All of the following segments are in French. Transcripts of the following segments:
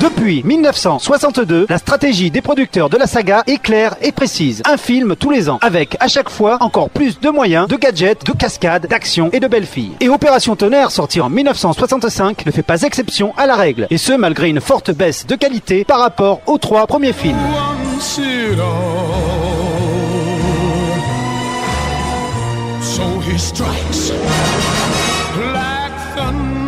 Depuis 1962, la stratégie des producteurs de la saga est claire et précise. Un film tous les ans, avec à chaque fois encore plus de moyens, de gadgets, de cascades, d'action et de belles filles. Et Opération Tonnerre, sorti en 1965, ne fait pas exception à la règle. Et ce, malgré une forte baisse de qualité par rapport aux trois premiers films. So he strikes thunderbolt.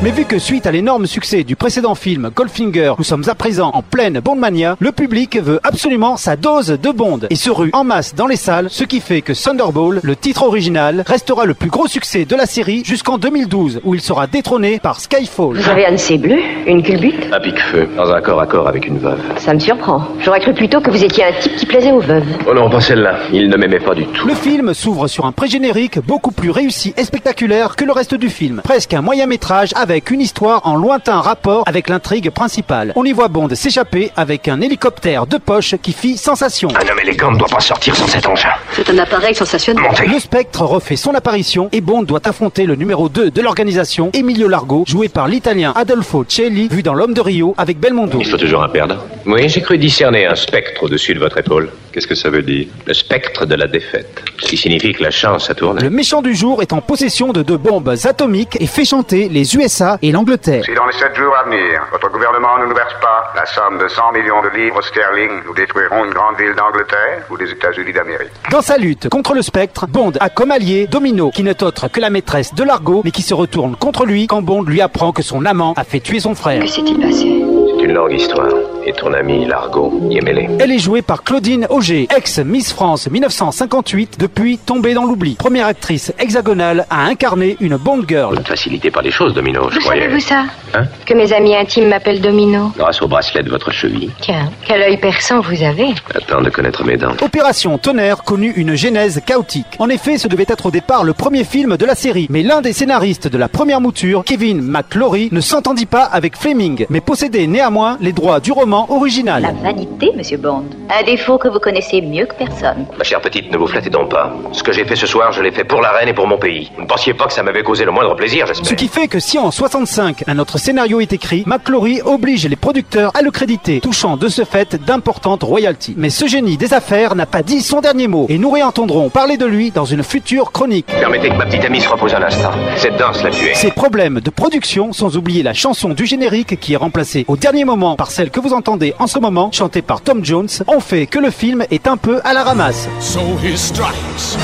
Mais vu que suite à l'énorme succès du précédent film Goldfinger, nous sommes à présent en pleine Bondmania, le public veut absolument sa dose de Bond et se rue en masse dans les salles, ce qui fait que Thunderball, le titre original, restera le plus gros succès de la série jusqu'en 2012 où il sera détrôné par Skyfall. Vous avez un de ces bleus Une culbute Un pique-feu, dans un corps à corps avec une veuve. Ça me surprend. J'aurais cru plutôt que vous étiez un type qui plaisait aux veuves. Oh non, pas celle-là. Il ne m'aimait pas du tout. Le film s'ouvre sur un pré-générique beaucoup plus réussi et spectaculaire que le reste du film. Presque un moyen métrage avec une histoire en lointain rapport avec l'intrigue principale. On y voit Bond s'échapper avec un hélicoptère de poche qui fit sensation. Un homme élégant ne doit pas sortir sans cet engin. C'est un appareil sensationnel. Montez. Le spectre refait son apparition et Bond doit affronter le numéro 2 de l'organisation, Emilio Largo, joué par l'italien Adolfo Celli, vu dans L'homme de Rio avec Belmondo. Il faut toujours un perdant. Oui, j'ai cru discerner un spectre au-dessus de votre épaule. Qu'est-ce que ça veut dire? Le spectre de la défaite. Ce qui signifie que la chance a tourné. Le méchant du jour est en possession de deux bombes atomiques et fait chanter les USA et l'Angleterre. Si dans les sept jours à venir, votre gouvernement ne nous verse pas la somme de 100 millions de livres sterling, nous détruirons une grande ville d'Angleterre ou des États-Unis d'Amérique. Dans sa lutte contre le spectre, Bond a comme allié Domino, qui n'est autre que la maîtresse de Largo, mais qui se retourne contre lui quand Bond lui apprend que son amant a fait tuer son frère. Que s'est-il passé? C'est une longue histoire. Et ton ami Largo y est mêlé. Elle est jouée par Claudine Auger, ex-Miss France 1958, depuis tombée dans l'oubli. Première actrice hexagonale à incarner une Bond girl. Vous ne facilitez pas les choses, Domino, je Vous croyais. savez-vous ça Hein Que mes amis intimes m'appellent Domino. Grâce au bracelet de votre cheville. Tiens, quel œil perçant vous avez. Attends de connaître mes dents. Opération Tonnerre connut une genèse chaotique. En effet, ce devait être au départ le premier film de la série, mais l'un des scénaristes de la première mouture, Kevin McClory, ne s'entendit pas avec Fleming, mais possédait néanmoins les droits du roman original. La vanité, monsieur Bond. Un défaut que vous connaissez mieux que personne. Ma chère petite, ne vous flattez donc pas. Ce que j'ai fait ce soir, je l'ai fait pour la reine et pour mon pays. Vous ne pensiez pas que ça m'avait causé le moindre plaisir, Ce j'espère. qui fait que si en 65 un autre scénario est écrit, McClory oblige les producteurs à le créditer, touchant de ce fait d'importantes royalties. Mais ce génie des affaires n'a pas dit son dernier mot, et nous réentendrons parler de lui dans une future chronique. Permettez que ma petite amie se repose un instant. Cette danse l'a tuée. Ces problèmes de production, sans oublier la chanson du générique qui est remplacée au dernier moment par celle que vous entendez en ce moment, chantée par Tom Jones, ont fait que le film est un peu à la ramasse. So he strikes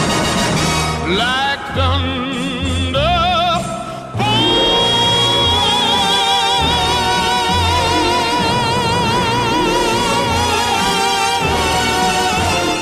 like thunder.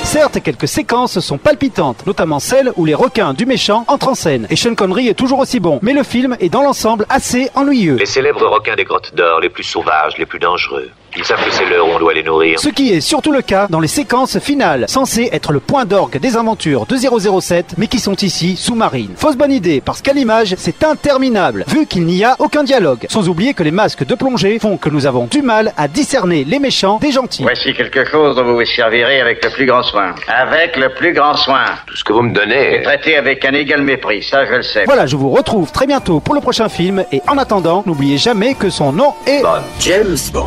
Certes, quelques séquences sont palpitantes, notamment celles où les requins du méchant entrent en scène. Et Sean Connery est toujours aussi bon, mais le film est dans l'ensemble assez ennuyeux. Les célèbres requins des grottes d'or, les plus sauvages, les plus dangereux. Ils savent que c'est l'heure où on doit les nourrir. Ce qui est surtout le cas dans les séquences finales, censées être le point d'orgue des aventures de 007, mais qui sont ici sous-marines. Fausse bonne idée, parce qu'à l'image, c'est interminable, vu qu'il n'y a aucun dialogue. Sans oublier que les masques de plongée font que nous avons du mal à discerner les méchants des gentils. Voici quelque chose dont vous vous servirez avec le plus grand soin. Avec le plus grand soin. Tout ce que vous me donnez. Et traité avec un égal mépris, ça je le sais. Voilà, je vous retrouve très bientôt pour le prochain film, et en attendant, n'oubliez jamais que son nom est... Bonne. James Bond.